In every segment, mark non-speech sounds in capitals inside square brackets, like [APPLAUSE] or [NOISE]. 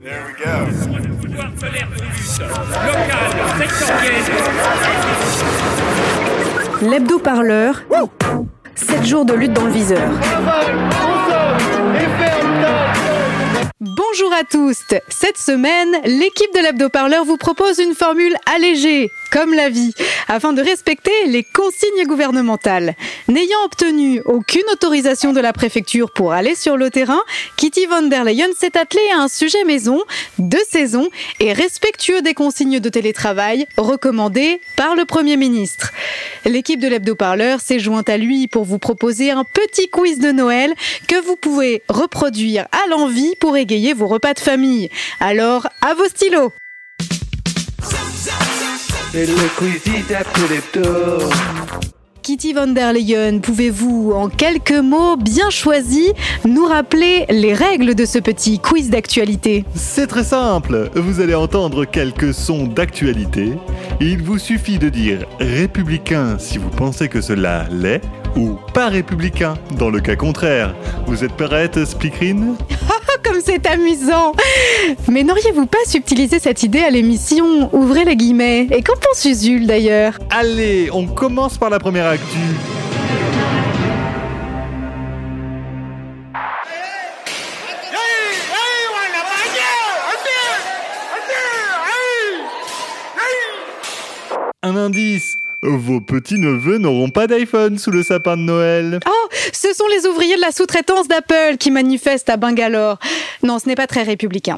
There we go. L'hebdo-parleur. 7 jours de lutte dans le viseur. Bonjour à tous Cette semaine, l'équipe de l'hebdo-parleur vous propose une formule allégée, comme la vie, afin de respecter les consignes gouvernementales. N'ayant obtenu aucune autorisation de la préfecture pour aller sur le terrain, Kitty von der Leyen s'est attelée à un sujet maison, de saison et respectueux des consignes de télétravail recommandées par le Premier ministre. L'équipe de l'hebdo-parleur s'est jointe à lui pour vous proposer un petit quiz de Noël que vous pouvez reproduire à l'envie pour égayer vos repas de famille. Alors, à vos stylos Kitty von der Leyen, pouvez-vous, en quelques mots bien choisis, nous rappeler les règles de ce petit quiz d'actualité? C'est très simple, vous allez entendre quelques sons d'actualité. Il vous suffit de dire républicain si vous pensez que cela l'est, ou pas républicain dans le cas contraire. Vous êtes prête, Speakerine? [LAUGHS] c'est amusant Mais n'auriez-vous pas subtilisé cette idée à l'émission? Ouvrez les guillemets. Et qu'en pense Usul d'ailleurs? Allez, on commence par la première actu. Un indice vos petits-neveux n'auront pas d'iPhone sous le sapin de Noël. Oh, ce sont les ouvriers de la sous-traitance d'Apple qui manifestent à Bangalore. Non, ce n'est pas très républicain.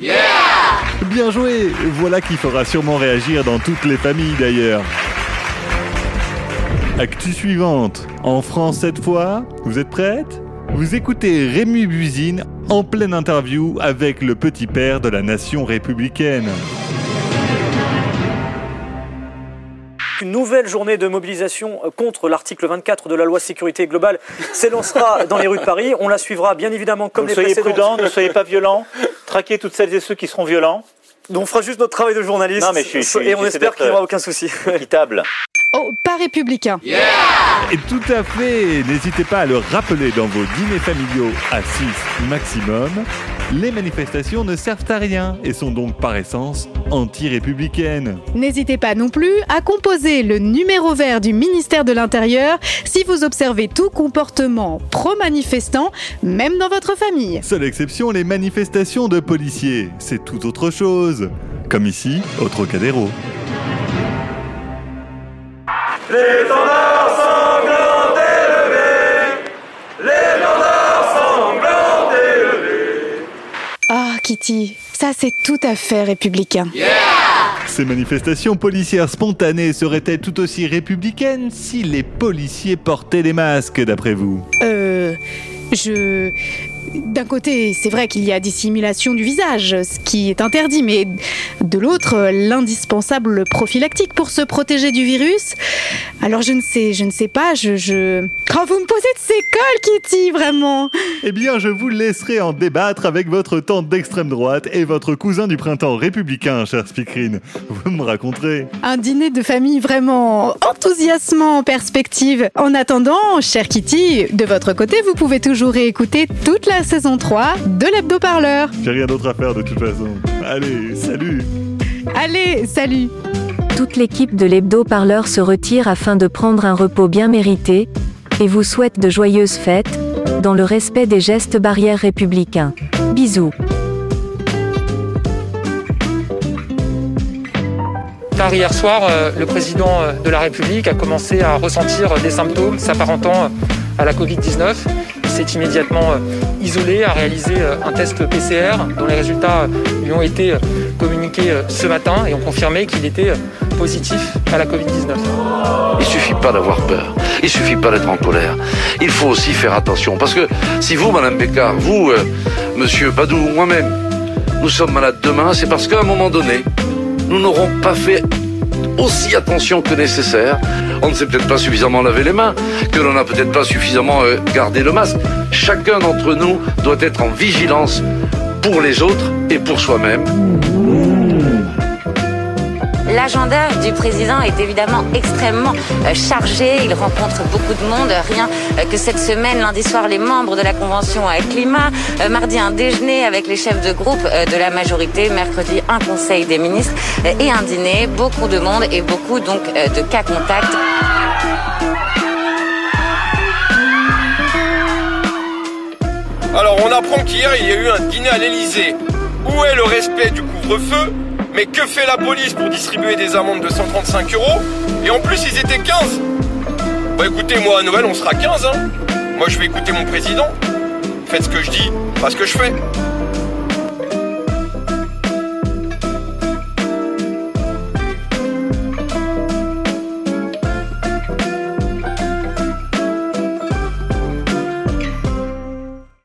Bien joué Voilà qui fera sûrement réagir dans toutes les familles d'ailleurs. Actu suivante. En France cette fois, vous êtes prête Vous écoutez Rémi Buzine en pleine interview avec le petit père de la nation républicaine. Une nouvelle journée de mobilisation contre l'article 24 de la loi sécurité globale [LAUGHS] s'élancera dans les rues de Paris. On la suivra bien évidemment comme Donc les soyez précédentes. prudents, ne soyez pas violents. Traquez toutes celles et ceux qui seront violents. Donc on fera juste notre travail de journaliste Non, mais je suis- je suis- et on espère qu'il n'y aura euh, aucun souci. [LAUGHS] Équitable. Oh, pas républicain. Et tout à fait N'hésitez pas à le rappeler dans vos dîners familiaux à 6 maximum. Les manifestations ne servent à rien et sont donc par essence anti-républicaines. N'hésitez pas non plus à composer le numéro vert du ministère de l'Intérieur si vous observez tout comportement pro-manifestant, même dans votre famille. Seule exception, les manifestations de policiers. C'est tout autre chose. Comme ici, au Trocadéro. Ça c'est tout à fait républicain. Ces manifestations policières spontanées seraient-elles tout aussi républicaines si les policiers portaient des masques, d'après vous? Euh. Je. D'un côté, c'est vrai qu'il y a dissimulation du visage, ce qui est interdit, mais de l'autre, l'indispensable prophylactique pour se protéger du virus. Alors je ne sais, je ne sais pas, je. je... Oh, vous me posez de ces cols, Kitty, vraiment Eh bien, je vous laisserai en débattre avec votre tante d'extrême droite et votre cousin du printemps républicain, cher Speakerine. Vous me raconterez. Un dîner de famille vraiment enthousiasmant en perspective. En attendant, cher Kitty, de votre côté, vous pouvez toujours réécouter toute la saison 3 de l'hebdo-parleur. J'ai rien d'autre à faire de toute façon. Allez, salut Allez, salut Toute l'équipe de l'hebdo-parleur se retire afin de prendre un repos bien mérité et vous souhaite de joyeuses fêtes, dans le respect des gestes barrières républicains. Bisous. Hier soir, euh, le président euh, de la République a commencé à ressentir des symptômes s'apparentant euh, à la Covid-19. Immédiatement euh, isolé, a réalisé euh, un test PCR dont les résultats euh, lui ont été communiqués ce matin et ont confirmé qu'il était positif à la Covid-19. Il suffit pas d'avoir peur. Il suffit pas d'être en colère. Il faut aussi faire attention. Parce que si vous, Madame Bécard, vous, Monsieur Badou, ou moi-même, nous sommes malades demain, c'est parce qu'à un moment donné, nous n'aurons pas fait aussi attention que nécessaire. On ne s'est peut-être pas suffisamment lavé les mains, que l'on n'a peut-être pas suffisamment euh, gardé le masque. Chacun d'entre nous doit être en vigilance pour les autres et pour soi-même. L'agenda du président est évidemment extrêmement euh, chargé. Il rencontre beaucoup de monde. Rien euh, que cette semaine, lundi soir, les membres de la Convention climat. Mardi, un déjeuner avec les chefs de groupe de la majorité. Mercredi, un conseil des ministres et un dîner. Beaucoup de monde et beaucoup donc de cas contacts. Alors on apprend qu'hier il y a eu un dîner à l'Elysée. Où est le respect du couvre-feu? Mais que fait la police pour distribuer des amendes de 135 euros Et en plus ils étaient 15 Bah écoutez, moi à Noël on sera 15 hein Moi je vais écouter mon président. Faites ce que je dis, pas ce que je fais.